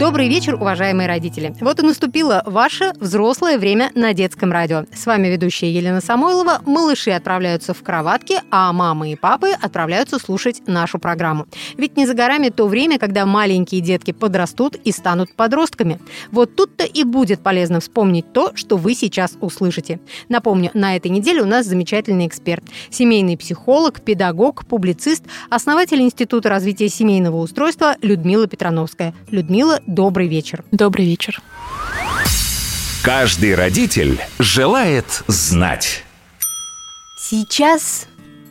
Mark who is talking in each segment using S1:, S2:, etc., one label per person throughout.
S1: Добрый вечер, уважаемые родители. Вот и наступило ваше взрослое время на детском радио. С вами ведущая Елена Самойлова. Малыши отправляются в кроватки, а мамы и папы отправляются слушать нашу программу. Ведь не за горами то время, когда маленькие детки подрастут и станут подростками. Вот тут-то и будет полезно вспомнить то, что вы сейчас услышите. Напомню, на этой неделе у нас замечательный эксперт. Семейный психолог, педагог, публицист, основатель Института развития семейного устройства Людмила Петрановская. Людмила, добрый вечер.
S2: Добрый вечер.
S3: Каждый родитель желает знать.
S1: Сейчас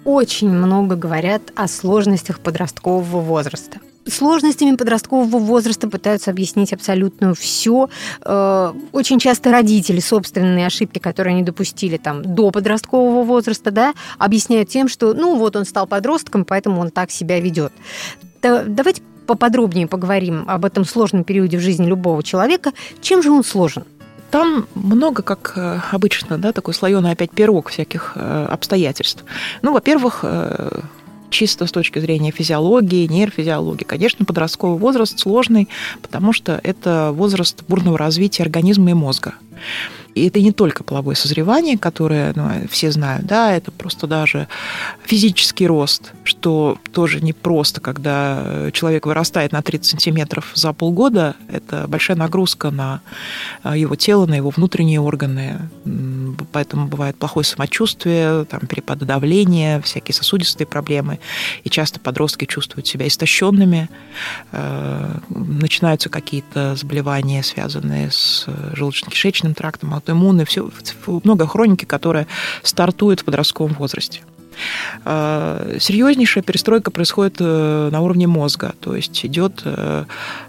S1: очень много говорят о сложностях подросткового возраста. Сложностями подросткового возраста пытаются объяснить абсолютно все. Э, очень часто родители собственные ошибки, которые они допустили там до подросткового возраста, да, объясняют тем, что, ну, вот он стал подростком, поэтому он так себя ведет. Давайте поподробнее поговорим об этом сложном периоде в жизни любого человека. Чем же он сложен?
S2: Там много, как э, обычно, да, такой слоеный опять пирог всяких э, обстоятельств. Ну, во-первых, э, чисто с точки зрения физиологии, нейрофизиологии. Конечно, подростковый возраст сложный, потому что это возраст бурного развития организма и мозга. И это не только половое созревание, которое ну, все знают, да, это просто даже физический рост, что тоже не просто, когда человек вырастает на 30 сантиметров за полгода, это большая нагрузка на а, его тело, на его внутренние органы, поэтому бывает плохое самочувствие, там, перепады давления, всякие сосудистые проблемы, и часто подростки чувствуют себя истощенными, э, начинаются какие-то заболевания, связанные с желудочно-кишечным трактом, аутоиммунные, все, много хроники, которые стартуют в подростковом возрасте. А, серьезнейшая перестройка происходит э, на уровне мозга, то есть идет э,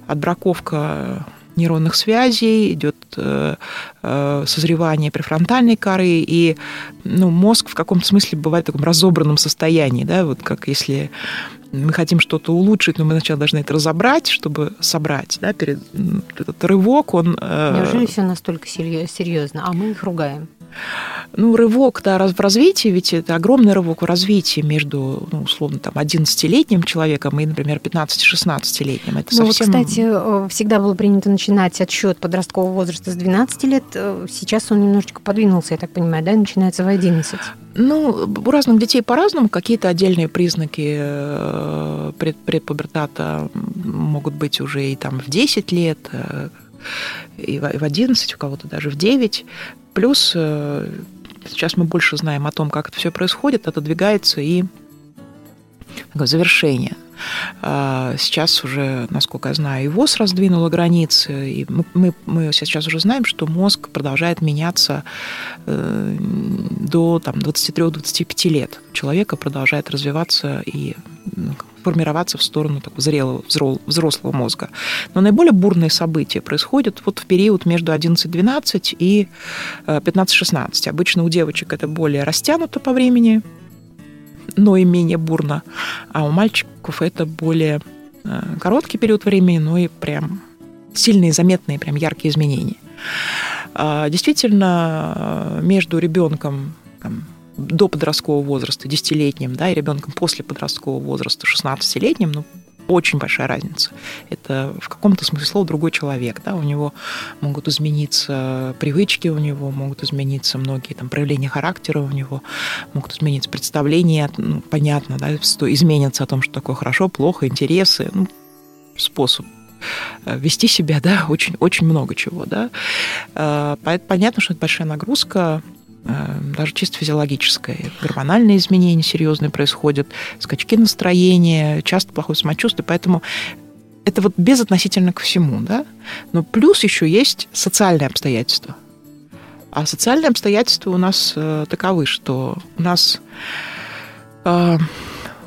S2: отбраковка нейронных связей, идет э, созревание префронтальной коры, и ну, мозг в каком-то смысле бывает в таком разобранном состоянии, да, вот как если мы хотим что-то улучшить, но мы сначала должны это разобрать, чтобы собрать, да, перед этот рывок, он...
S1: Неужели все настолько серьезно, а мы их ругаем?
S2: Ну, рывок да, в развитии, ведь это огромный рывок в развитии между, ну, условно, там, 11-летним человеком и, например, 15-16-летним. Это
S1: ну, совсем... вот, кстати, э, всегда было принято начинать отсчет подросткового возраста с 12 лет. Э, сейчас он немножечко подвинулся, я так понимаю, да, начинается в 11.
S2: Ну, у разных детей по-разному. Какие-то отдельные признаки э, предпубертата могут быть уже и там в 10 лет, и в 11, у кого-то даже в 9. Плюс э, сейчас мы больше знаем о том, как это все происходит, отодвигается и завершение. А, сейчас уже, насколько я знаю, и ВОЗ раздвинула границы, и мы, мы, мы сейчас уже знаем, что мозг продолжает меняться э, до там, 23-25 лет. Человека продолжает развиваться и ну, формироваться в сторону такого зрелого, взрослого мозга. Но наиболее бурные события происходят вот в период между 11-12 и 15-16. Э, Обычно у девочек это более растянуто по времени, но и менее бурно, а у мальчиков это более э, короткий период времени, но и прям сильные, заметные, прям яркие изменения. А, действительно, э, между ребенком до подросткового возраста, десятилетним, да, и ребенком после подросткового возраста, 16-летним, ну, очень большая разница. Это в каком-то смысле слова другой человек. Да? У него могут измениться привычки, у него могут измениться многие там, проявления характера, у него могут измениться представления, ну, понятно, да, что изменится о том, что такое хорошо, плохо, интересы, ну, способ э, вести себя, да, очень, очень много чего, да. Э, понятно, что это большая нагрузка, даже чисто физиологическое. Гормональные изменения серьезные происходят, скачки настроения, часто плохое самочувствие, поэтому это вот безотносительно ко всему, да. Но плюс еще есть социальные обстоятельства. А социальные обстоятельства у нас э, таковы, что у нас э,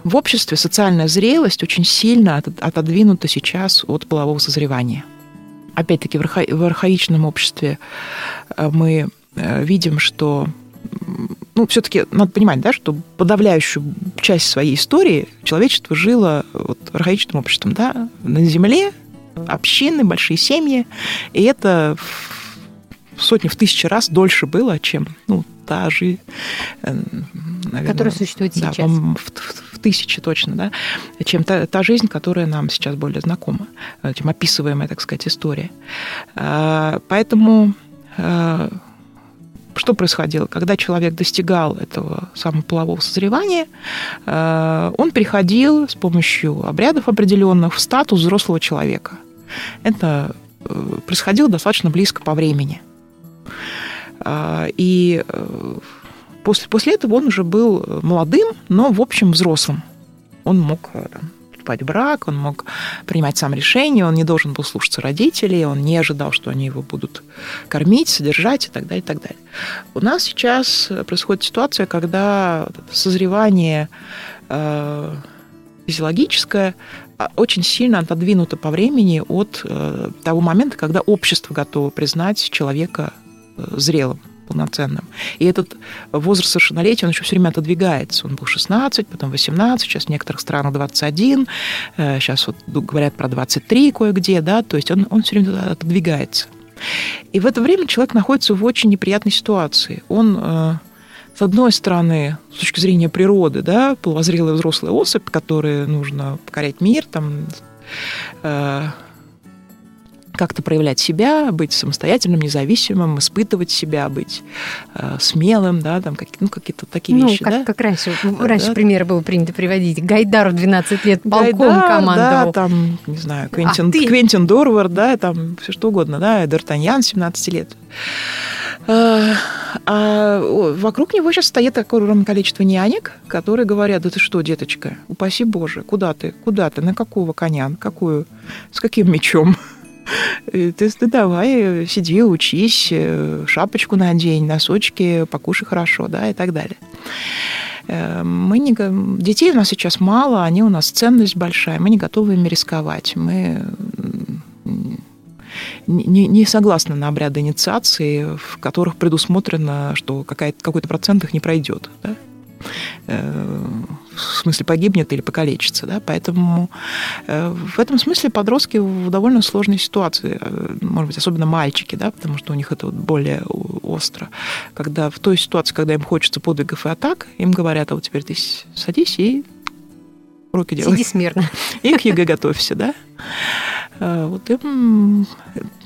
S2: в обществе социальная зрелость очень сильно отодвинута сейчас от полового созревания. Опять-таки в, арха- в архаичном обществе э, мы Э, видим, что ну, все-таки надо понимать, да, что подавляющую часть своей истории человечество жило вот, архаичным обществом, да, на земле, общины, большие семьи, и это сотни, в тысячи раз дольше было, чем ну, та жизнь,
S1: э, наверное, которая существует
S2: да,
S1: сейчас.
S2: В, в, в тысячи точно, да, чем та, та жизнь, которая нам сейчас более знакома, э, чем описываемая, так сказать, история. Поэтому э, что происходило? Когда человек достигал этого самого полового созревания, он приходил с помощью обрядов определенных в статус взрослого человека. Это происходило достаточно близко по времени – а, и э, после, после этого он уже был молодым, но, в общем, взрослым. Он мог э, вступать в брак, он мог принимать сам решения, он не должен был слушаться родителей, он не ожидал, что они его будут кормить, содержать и так далее, и так далее. У нас сейчас происходит ситуация, когда созревание э, физиологическое а, очень сильно отодвинуто по времени от э, того момента, когда общество готово признать человека зрелым полноценным. И этот возраст совершеннолетия, он еще все время отодвигается. Он был 16, потом 18, сейчас в некоторых странах 21, сейчас вот говорят про 23 кое-где, да, то есть он, он все время отодвигается. И в это время человек находится в очень неприятной ситуации. Он, э, с одной стороны, с точки зрения природы, да, половозрелая взрослая особь, которой нужно покорять мир, там, э, как-то проявлять себя, быть самостоятельным, независимым, испытывать себя, быть э, смелым, да, там какие, ну, какие-то такие
S1: ну,
S2: вещи.
S1: Как,
S2: да?
S1: как раньше, раньше да. примеры было принято приводить. Гайдар в 12 лет полком Гайдар, командовал.
S2: Да, там, не знаю, Квентин, а ты... Квентин Дорвард, да, там все что угодно, да, Д'Артаньян 17 лет. А, а вокруг него сейчас стоит такое огромное количество нянек, которые говорят, да ты что, деточка, упаси Боже, куда ты, куда ты, на какого коня, какую, с каким мечом? Ты, ты давай, сиди, учись, э, шапочку надень, носочки, покушай хорошо, да, и так далее. Э, мы не, детей у нас сейчас мало, они у нас ценность большая, мы не готовы ими рисковать. Мы не, не согласны на обряды инициации, в которых предусмотрено, что какой-то процент их не пройдет. Да? Э, в смысле погибнет или покалечится. Да? Поэтому э, в этом смысле подростки в довольно сложной ситуации, э, может быть, особенно мальчики, да, потому что у них это вот более остро. Когда в той ситуации, когда им хочется подвигов и атак, им говорят, а вот теперь ты садись и уроки делай.
S1: Сиди смирно.
S2: И к ЕГЭ готовься, да? Э, вот и,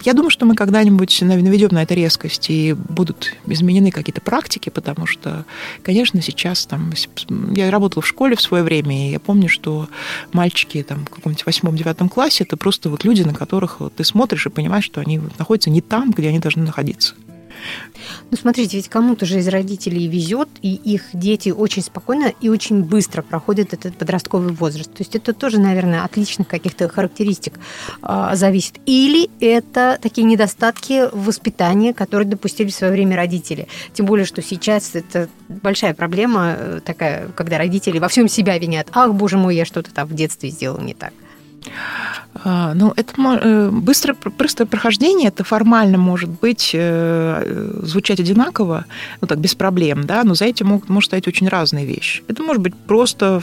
S2: я думаю, что мы когда-нибудь наведем на это резкость, и будут изменены какие-то практики, потому что, конечно, сейчас там... Я работала в школе в свое время, и я помню, что мальчики там, в каком-нибудь восьмом-девятом классе это просто вот люди, на которых вот ты смотришь и понимаешь, что они находятся не там, где они должны находиться.
S1: Ну, смотрите, ведь кому-то же из родителей везет, и их дети очень спокойно и очень быстро проходят этот подростковый возраст. То есть это тоже, наверное, от личных каких-то характеристик э, зависит. Или это такие недостатки воспитания, которые допустили в свое время родители. Тем более, что сейчас это большая проблема э, такая, когда родители во всем себя винят. Ах, боже мой, я что-то там в детстве сделал не так.
S2: А, ну, это э, быстрое, быстрое прохождение, это формально может быть, э, звучать одинаково, ну так, без проблем, да, но за этим могут, может стоять очень разные вещи. Это может быть просто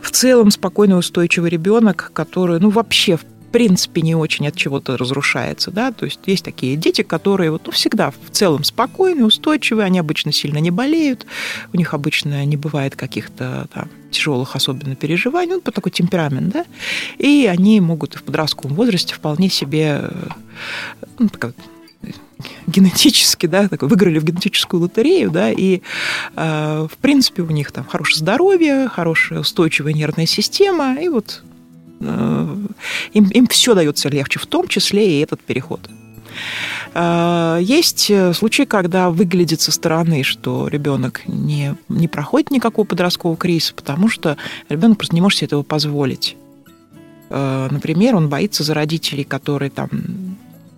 S2: в, целом спокойный, устойчивый ребенок, который, ну, вообще, в принципе не очень от чего-то разрушается, да, то есть есть такие дети, которые вот, ну, всегда в целом спокойные, устойчивые, они обычно сильно не болеют, у них обычно не бывает каких-то там тяжелых особенно переживаний, ну, такой темперамент, да, и они могут в подростковом возрасте вполне себе ну, как, генетически, да, такой, выиграли в генетическую лотерею, да, и, э, в принципе, у них там хорошее здоровье, хорошая устойчивая нервная система, и вот Э, им, им все дается легче, в том числе и этот переход. Э, есть случаи, когда выглядит со стороны, что ребенок не, не проходит никакого подросткового кризиса, потому что ребенок просто не может себе этого позволить. Э, например, он боится за родителей, которые там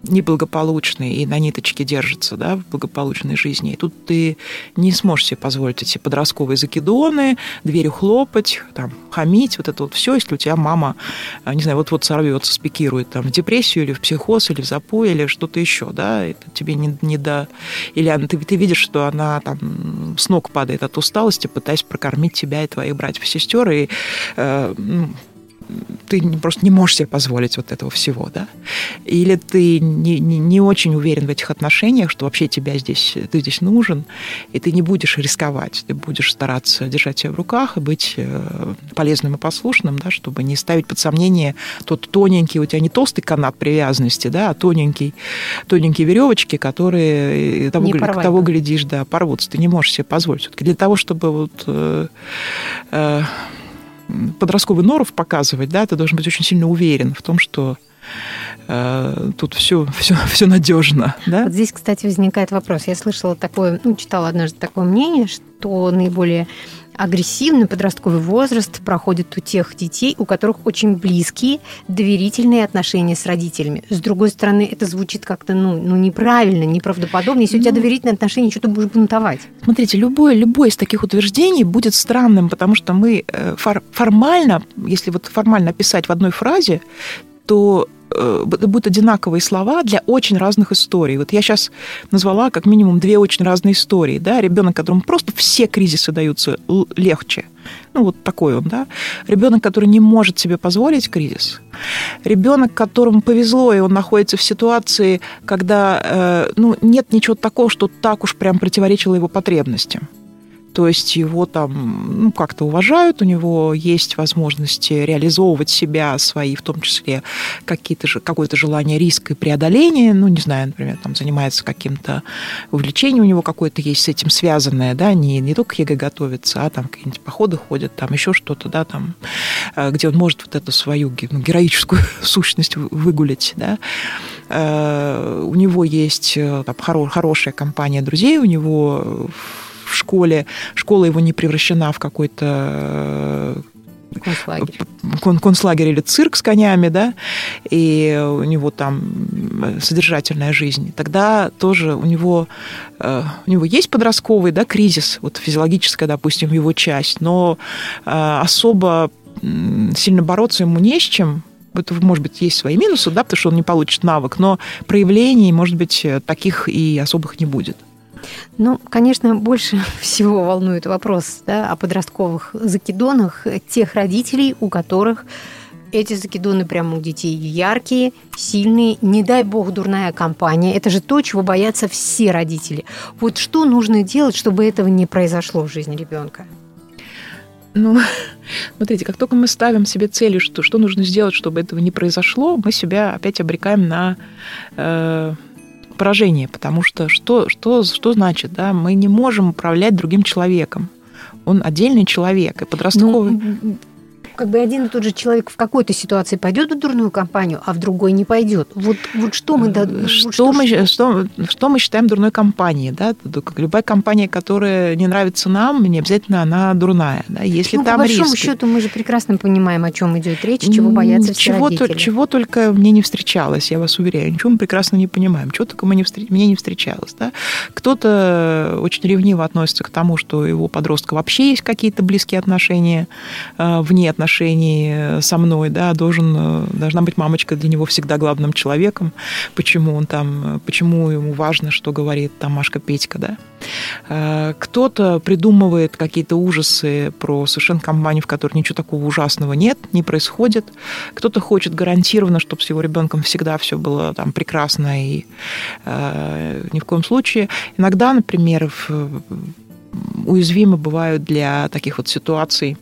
S2: неблагополучный и на ниточке держится да, в благополучной жизни. И тут ты не сможешь себе позволить эти подростковые закидоны, дверью хлопать, там, хамить, вот это вот все, если у тебя мама, а, не знаю, вот-вот сорвется, спикирует там, в депрессию или в психоз, или в запой, или что-то еще, да, это тебе не, не до... Или она, ты, ты видишь, что она там с ног падает от усталости, пытаясь прокормить тебя и твоих братьев и сестер, и э, ну, ты просто не можешь себе позволить вот этого всего, да? Или ты не, не, не очень уверен в этих отношениях, что вообще тебя здесь, ты здесь нужен, и ты не будешь рисковать, ты будешь стараться держать себя в руках и быть э, полезным и послушным, да, чтобы не ставить под сомнение тот тоненький, у тебя не толстый канат привязанности, да, а тоненький, тоненькие веревочки, которые того, порвать, того глядишь, да, порвутся. Ты не можешь себе позволить. Все-таки для того, чтобы вот э, э, подростковый норов показывать, да, ты должен быть очень сильно уверен в том, что э, тут все, все, все надежно. Да?
S1: Вот здесь, кстати, возникает вопрос. Я слышала такое, ну, читала однажды такое мнение, что наиболее агрессивный подростковый возраст проходит у тех детей, у которых очень близкие, доверительные отношения с родителями. С другой стороны, это звучит как-то ну, ну, неправильно, неправдоподобно. Если ну, у тебя ну. доверительные отношения, что ты будешь бунтовать?
S2: Смотрите, любое, любое из таких утверждений будет странным, потому что мы э, фор- формально, если вот формально описать в одной фразе, то будут одинаковые слова для очень разных историй. Вот я сейчас назвала как минимум две очень разные истории. Да? Ребенок, которому просто все кризисы даются легче. Ну, вот такой он, да. Ребенок, который не может себе позволить кризис. Ребенок, которому повезло, и он находится в ситуации, когда э, ну, нет ничего такого, что так уж прям противоречило его потребностям то есть его там ну, как-то уважают, у него есть возможности реализовывать себя, свои, в том числе какие-то какое-то желание риска и преодоления, ну, не знаю, например, там занимается каким-то увлечением, у него какое-то есть с этим связанное, да, не, не только ЕГЭ готовится, а там какие-нибудь походы ходят, там еще что-то, да, там, э, где он может вот эту свою ну, героическую сущность выгулять, да, э, у него есть э, там, хорошая компания друзей, у него в школе, школа его не превращена в какой-то
S1: Концлагерь.
S2: Кон концлагерь или цирк с конями, да, и у него там содержательная жизнь, тогда тоже у него, э, у него есть подростковый да, кризис, вот физиологическая, допустим, его часть, но э, особо сильно бороться ему не с чем, это, может быть, есть свои минусы, да, потому что он не получит навык, но проявлений, может быть, таких и особых не будет.
S1: Ну, конечно, больше всего волнует вопрос да, о подростковых закидонах тех родителей, у которых эти закидоны прямо у детей яркие, сильные, не дай бог дурная компания. Это же то, чего боятся все родители. Вот что нужно делать, чтобы этого не произошло в жизни ребенка?
S2: Ну, смотрите, как только мы ставим себе целью, что, что нужно сделать, чтобы этого не произошло, мы себя опять обрекаем на э, поражение, потому что что, что, что значит, да, мы не можем управлять другим человеком. Он отдельный человек, и подростковый... Ну,
S1: как бы один и тот же человек в какой-то ситуации пойдет в дурную компанию, а в другой не пойдет. Вот, вот что мы...
S2: Что, что, мы что, что мы считаем дурной компанией? Да? Любая компания, которая не нравится нам, не обязательно она дурная. Да? Если
S1: ну,
S2: там
S1: по большому
S2: риск...
S1: счету мы же прекрасно понимаем, о чем идет речь, чего боятся все
S2: чего,
S1: родители.
S2: То, чего только мне не встречалось, я вас уверяю. Ничего мы прекрасно не понимаем. Чего только мы не встр... мне не встречалось. Да? Кто-то очень ревниво относится к тому, что его подростка вообще есть какие-то близкие отношения, э, вне отношений отношении со мной, да, должен, э, должна быть мамочка для него всегда главным человеком, почему он там, почему ему важно, что говорит там Машка Петька, да. Э, кто-то придумывает какие-то ужасы про совершенно компанию, в которой ничего такого ужасного нет, не происходит. Кто-то хочет гарантированно, чтобы с его ребенком всегда все было там прекрасно и э, ни в коем случае. Иногда, например, в, уязвимы бывают для таких вот ситуаций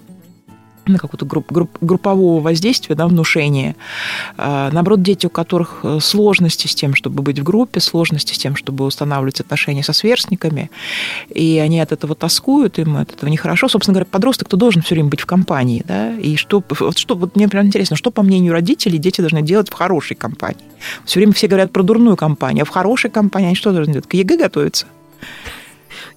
S2: какого-то групп, групп, группового воздействия, да, внушения. А, наоборот, дети, у которых э, сложности с тем, чтобы быть в группе, сложности с тем, чтобы устанавливать отношения со сверстниками, и они от этого тоскуют, им от этого нехорошо. Собственно говоря, подросток, кто должен все время быть в компании, да, и что, вот, что вот мне прям интересно, что, по мнению родителей, дети должны делать в хорошей компании? Все время все говорят про дурную компанию, а в хорошей компании они что должны делать? К ЕГЭ готовиться?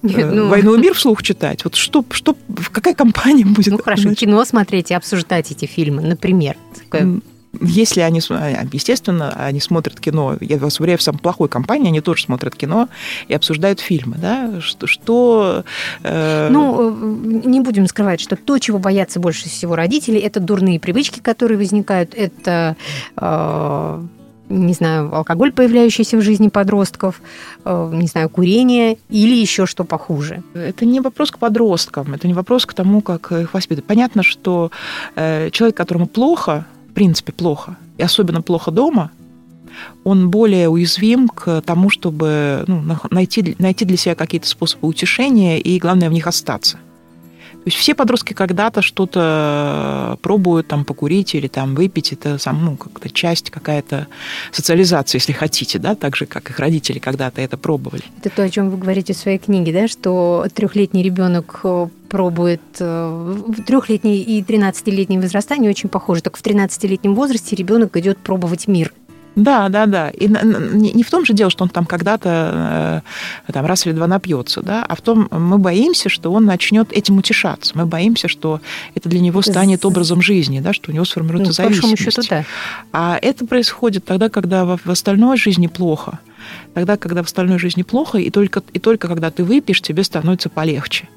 S2: Нет, э, ну... «Войну и мир» вслух читать? Вот что, что, какая компания будет?
S1: Ну, хорошо, значит? кино смотреть и обсуждать эти фильмы, например.
S2: Если они, а, естественно, они смотрят кино, я вас уверяю, в самой плохой компании они тоже смотрят кино и обсуждают фильмы, да, что... что
S1: э... Ну, э, не будем скрывать, что то, чего боятся больше всего родители, это дурные привычки, которые возникают, это... Э не знаю, алкоголь, появляющийся в жизни подростков, э, не знаю, курение или еще что похуже?
S2: Это не вопрос к подросткам, это не вопрос к тому, как их воспитывать. Понятно, что э, человек, которому плохо, в принципе, плохо, и особенно плохо дома, он более уязвим к тому, чтобы ну, найти, найти для себя какие-то способы утешения и, главное, в них остаться. То есть все подростки когда-то что-то пробуют там покурить или там выпить. Это сам, ну, как-то часть какая-то социализации, если хотите, да, так же, как их родители когда-то это пробовали.
S1: Это то, о чем вы говорите в своей книге, да, что трехлетний ребенок э, пробует э, в трехлетний и 13-летний возраста, они очень похожи. Только в 13-летнем возрасте ребенок идет пробовать мир.
S2: Да, да, да. И не в том же дело, что он там когда-то э, там, раз или два напьется, да, а в том, мы боимся, что он начнет этим утешаться. Мы боимся, что это для него станет образом жизни, да, что у него сформируется ну, зависимость. Счету, да. А это происходит тогда, когда в остальной жизни плохо. Тогда, когда в остальной жизни плохо, и только, и только когда ты выпьешь, тебе становится полегче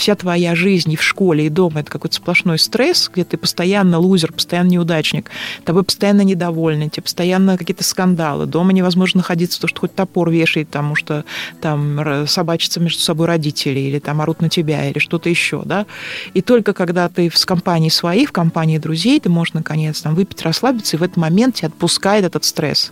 S2: вся твоя жизнь и в школе, и дома это какой-то сплошной стресс, где ты постоянно лузер, постоянно неудачник, тобой постоянно недовольны, тебе постоянно какие-то скандалы, дома невозможно находиться, то, что хоть топор вешает, потому что там собачатся между собой родители, или там орут на тебя, или что-то еще, да. И только когда ты в компании своих, в компании друзей, ты можешь, наконец, там выпить, расслабиться, и в этот момент тебя отпускает этот стресс.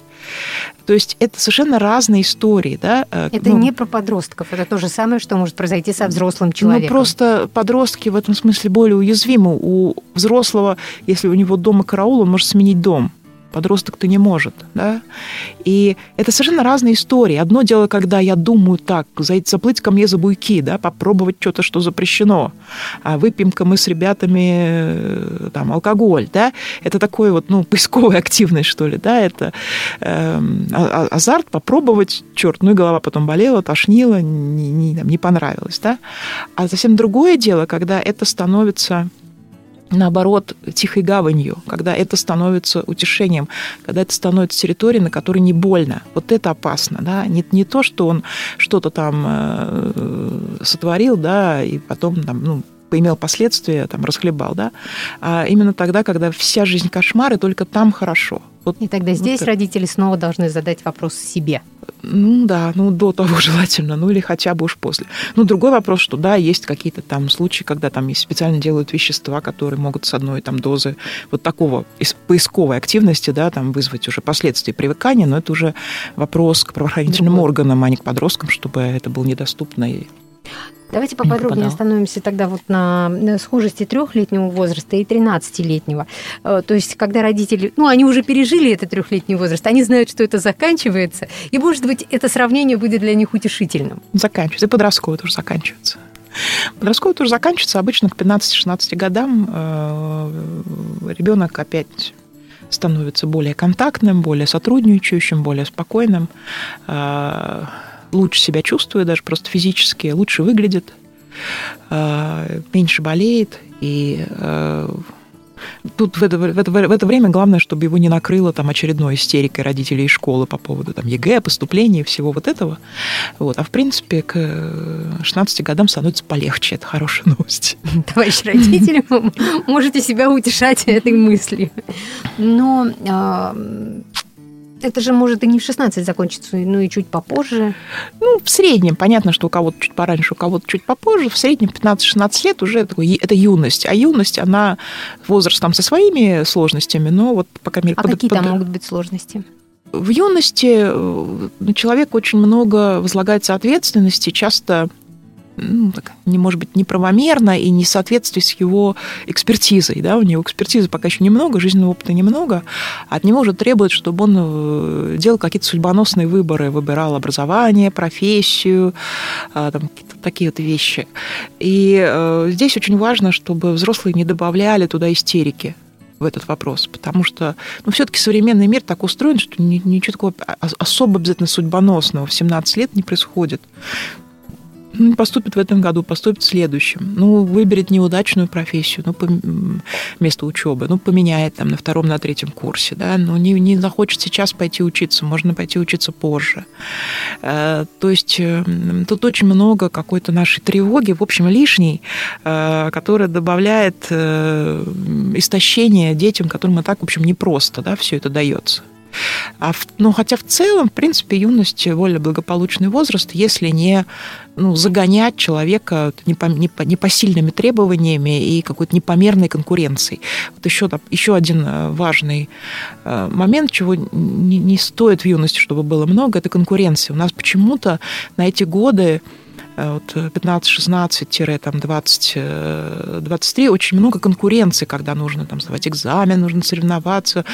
S2: То есть это совершенно разные истории. Да?
S1: Э, это ну, не про подростков, это то же самое, что может произойти со взрослым ну, человеком.
S2: Ну, просто подростки в этом смысле более уязвимы. У взрослого, если у него дома караул, он может сменить дом подросток-то не может. Да? И это совершенно разные истории. Одно дело, когда я думаю так, заплыть ко мне за буйки, да, попробовать что-то, что запрещено. А выпьем-ка мы с ребятами э, там, алкоголь. Да? Это такой вот, ну, поисковая активность, что ли. Да? Это э, азарт попробовать, черт, ну и голова потом болела, тошнила, не, не, не понравилось. Да? А совсем другое дело, когда это становится наоборот, тихой гаванью, когда это становится утешением, когда это становится территорией, на которой не больно. Вот это опасно, да, не, не то, что он что-то там э, сотворил, да, и потом там, ну, поимел последствия, там, расхлебал, да, а именно тогда, когда вся жизнь кошмар, и только там хорошо.
S1: Вот, и тогда здесь вот родители снова должны задать вопрос себе.
S2: Ну да, ну до того желательно, ну или хотя бы уж после. Ну другой вопрос, что да, есть какие-то там случаи, когда там специально делают вещества, которые могут с одной там дозы вот такого поисковой активности, да, там вызвать уже последствия привыкания, но это уже вопрос к правоохранительным другой. органам, а не к подросткам, чтобы это было недоступно и
S1: Давайте поподробнее остановимся тогда вот на схожести трехлетнего возраста и 13-летнего. Э, то есть, когда родители, ну, они уже пережили этот трехлетний возраст, они знают, что это заканчивается, и, может быть, это сравнение будет для них утешительным.
S2: Заканчивается, и подростковый тоже заканчивается. Подростковый тоже заканчивается обычно к 15-16 годам. Э, Ребенок опять становится более контактным, более сотрудничающим, более спокойным э, лучше себя чувствует, даже просто физически, лучше выглядит, э, меньше болеет. И э, тут в это, в, это, в это время главное, чтобы его не накрыло там очередной истерикой родителей из школы по поводу там, ЕГЭ, поступления, всего вот этого. Вот. А в принципе к 16 годам становится полегче. Это хорошая новость.
S1: Товарищи родители, можете себя утешать этой мыслью. Но это же может и не в 16 закончиться, ну и чуть попозже.
S2: Ну, в среднем. Понятно, что у кого-то чуть пораньше, у кого-то чуть попозже. В среднем 15-16 лет уже такой, это юность. А юность, она возраст там со своими сложностями, но вот пока
S1: мере... А под, какие под... там могут быть сложности?
S2: В юности э, на человека очень много возлагается ответственности, часто ну, так, не может быть неправомерно и не в соответствии с его экспертизой. Да? У него экспертизы пока еще немного, жизненного опыта немного. От него уже требует, чтобы он э, делал какие-то судьбоносные выборы, выбирал образование, профессию, а, там, такие вот вещи. И э, здесь очень важно, чтобы взрослые не добавляли туда истерики в этот вопрос, потому что ну, все-таки современный мир так устроен, что ничего такого особо обязательно судьбоносного в 17 лет не происходит. Ну, поступит в этом году, поступит в следующем. Ну, выберет неудачную профессию, ну, место учебы, ну, поменяет там на втором, на третьем курсе, да, но не, не захочет сейчас пойти учиться, можно пойти учиться позже. Э, то есть э, тут очень много какой-то нашей тревоги, в общем, лишней, э, которая добавляет истощение детям, которым и так, в общем, непросто, да, все это дается. А в, ну, хотя в целом, в принципе, юность более благополучный возраст, если не ну, загонять человека непосильными требованиями и какой-то непомерной конкуренцией. Вот еще, еще один э, важный э, момент, чего не, не стоит в юности, чтобы было много, это конкуренция. У нас почему-то на эти годы вот 15-16-20, 23 э, очень много конкуренции, когда нужно там сдавать экзамен, нужно соревноваться.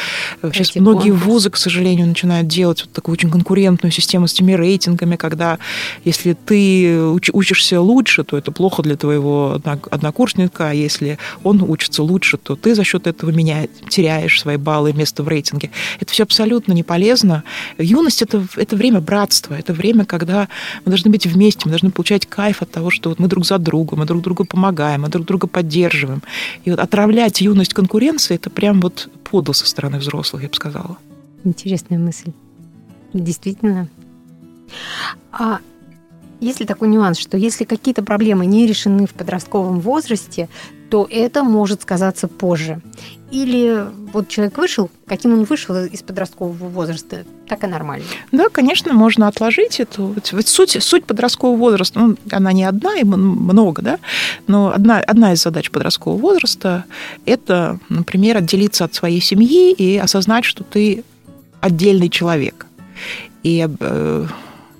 S2: Сейчас Эти многие конкурс. вузы, к сожалению, начинают делать вот такую очень конкурентную систему с теми рейтингами, когда если ты учишься лучше, то это плохо для твоего однокурсника, а если он учится лучше, то ты за счет этого меня теряешь свои баллы место в рейтинге. Это все абсолютно не полезно. Юность это, это время братства, это время, когда мы должны быть вместе, мы должны получать получать кайф от того, что вот мы друг за друга, мы друг другу помогаем, мы друг друга поддерживаем. И вот отравлять юность конкуренции, это прям вот подло со стороны взрослых, я бы сказала.
S1: Интересная мысль. Действительно. А есть ли такой нюанс, что если какие-то проблемы не решены в подростковом возрасте, то это может сказаться позже. Или вот человек вышел, каким он вышел из подросткового возраста, так и нормально.
S2: Да, конечно, можно отложить эту. Ведь суть, суть подросткового возраста, ну, она не одна, и много, да, но одна, одна из задач подросткового возраста – это, например, отделиться от своей семьи и осознать, что ты отдельный человек. И, э,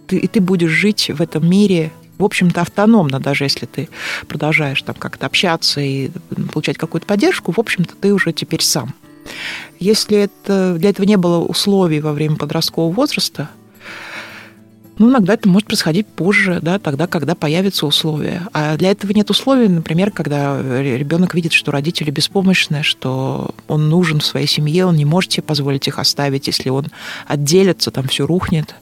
S2: ты, и ты будешь жить в этом мире в общем-то, автономно, даже если ты продолжаешь там как-то общаться и получать какую-то поддержку, в общем-то, ты уже теперь сам. Если это, для этого не было условий во время подросткового возраста, ну, иногда это может происходить позже, да, тогда, когда появятся условия. А для этого нет условий, например, когда ребенок видит, что родители беспомощны, что он нужен в своей семье, он не может себе позволить их оставить, если он отделится, там все рухнет.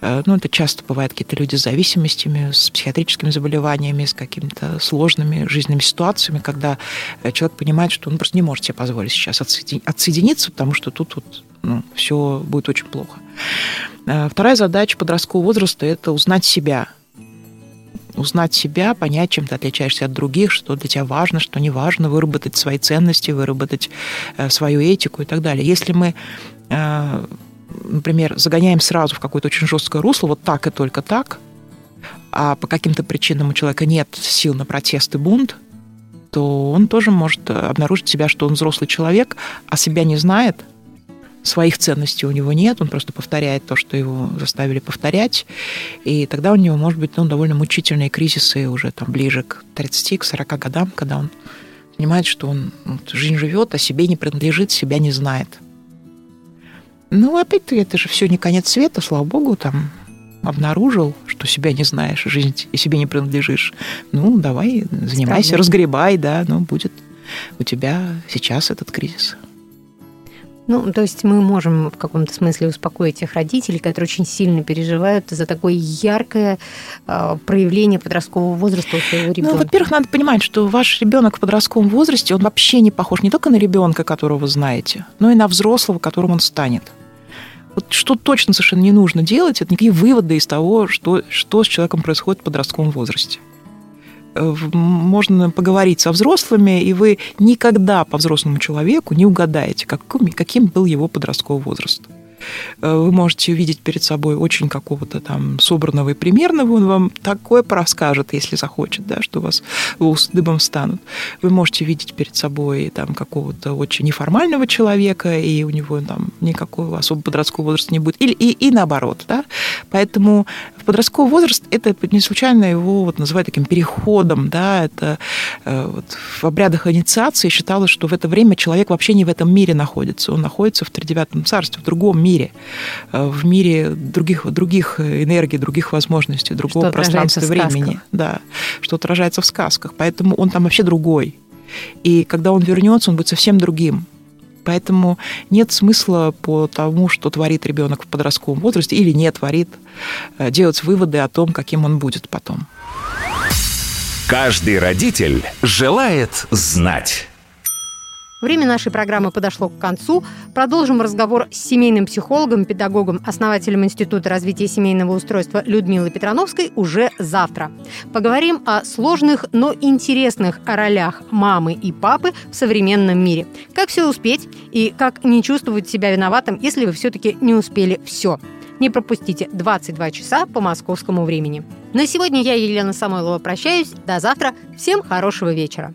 S2: Э, ну, это часто бывают какие-то люди с зависимостями, с психиатрическими заболеваниями, с какими-то сложными жизненными ситуациями, когда э, человек понимает, что он просто не может себе позволить сейчас отсоединиться, потому что тут вот, ну, все будет очень плохо. Э, вторая задача подросткового возраста – это узнать себя, узнать себя, понять, чем ты отличаешься от других, что для тебя важно, что не важно, выработать свои ценности, выработать свою этику и так далее. Если мы например, загоняем сразу в какое-то очень жесткое русло, вот так и только так, а по каким-то причинам у человека нет сил на протест и бунт, то он тоже может обнаружить себя, что он взрослый человек, а себя не знает, своих ценностей у него нет, он просто повторяет то, что его заставили повторять, и тогда у него, может быть, ну, довольно мучительные кризисы уже там ближе к 30, к 40 годам, когда он понимает, что он вот, жизнь живет, а себе не принадлежит, себя не знает. Ну, опять-таки, это же все не конец света, слава богу, там обнаружил, что себя не знаешь, жизнь и себе не принадлежишь. Ну, давай, занимайся, Странно. разгребай, да, ну, будет у тебя сейчас этот кризис.
S1: Ну, то есть мы можем в каком-то смысле успокоить тех родителей, которые очень сильно переживают за такое яркое э, проявление подросткового возраста у своего ребенка.
S2: Ну, во-первых, надо понимать, что ваш ребенок в подростковом возрасте, он вообще не похож не только на ребенка, которого вы знаете, но и на взрослого, которым он станет. Вот что точно совершенно не нужно делать, это никакие выводы из того, что, что с человеком происходит в подростковом возрасте. Э, можно поговорить со взрослыми, и вы никогда по взрослому человеку не угадаете, каким, каким был его подростковый возраст. Э, вы можете увидеть перед собой очень какого-то там собранного и примерного, он вам такое расскажет, если захочет, да, что у вас волосы дыбом станут. Вы можете видеть перед собой там какого-то очень неформального человека, и у него там никакого особо подросткового возраста не будет. Или, и, и наоборот, да. Поэтому подростковый возраст это не случайно его вот называют таким переходом, да, это э, вот в обрядах инициации считалось, что в это время человек вообще не в этом мире находится, он находится в тридевятом царстве, в другом мире, э, в мире других, других энергий, других возможностей, другого что пространства времени. Да, что отражается в сказках. Поэтому он там вообще другой. И когда он вернется, он будет совсем другим. Поэтому нет смысла по тому, что творит ребенок в подростковом возрасте или не творит, э, делать выводы о том, каким он будет потом.
S3: Каждый родитель желает знать.
S1: Время нашей программы подошло к концу. Продолжим разговор с семейным психологом, педагогом, основателем Института развития семейного устройства Людмилой Петрановской уже завтра. Поговорим о сложных, но интересных ролях мамы и папы в современном мире. Как все успеть и как не чувствовать себя виноватым, если вы все-таки не успели все. Не пропустите 22 часа по московскому времени. На сегодня я, Елена Самойлова, прощаюсь. До завтра. Всем хорошего вечера.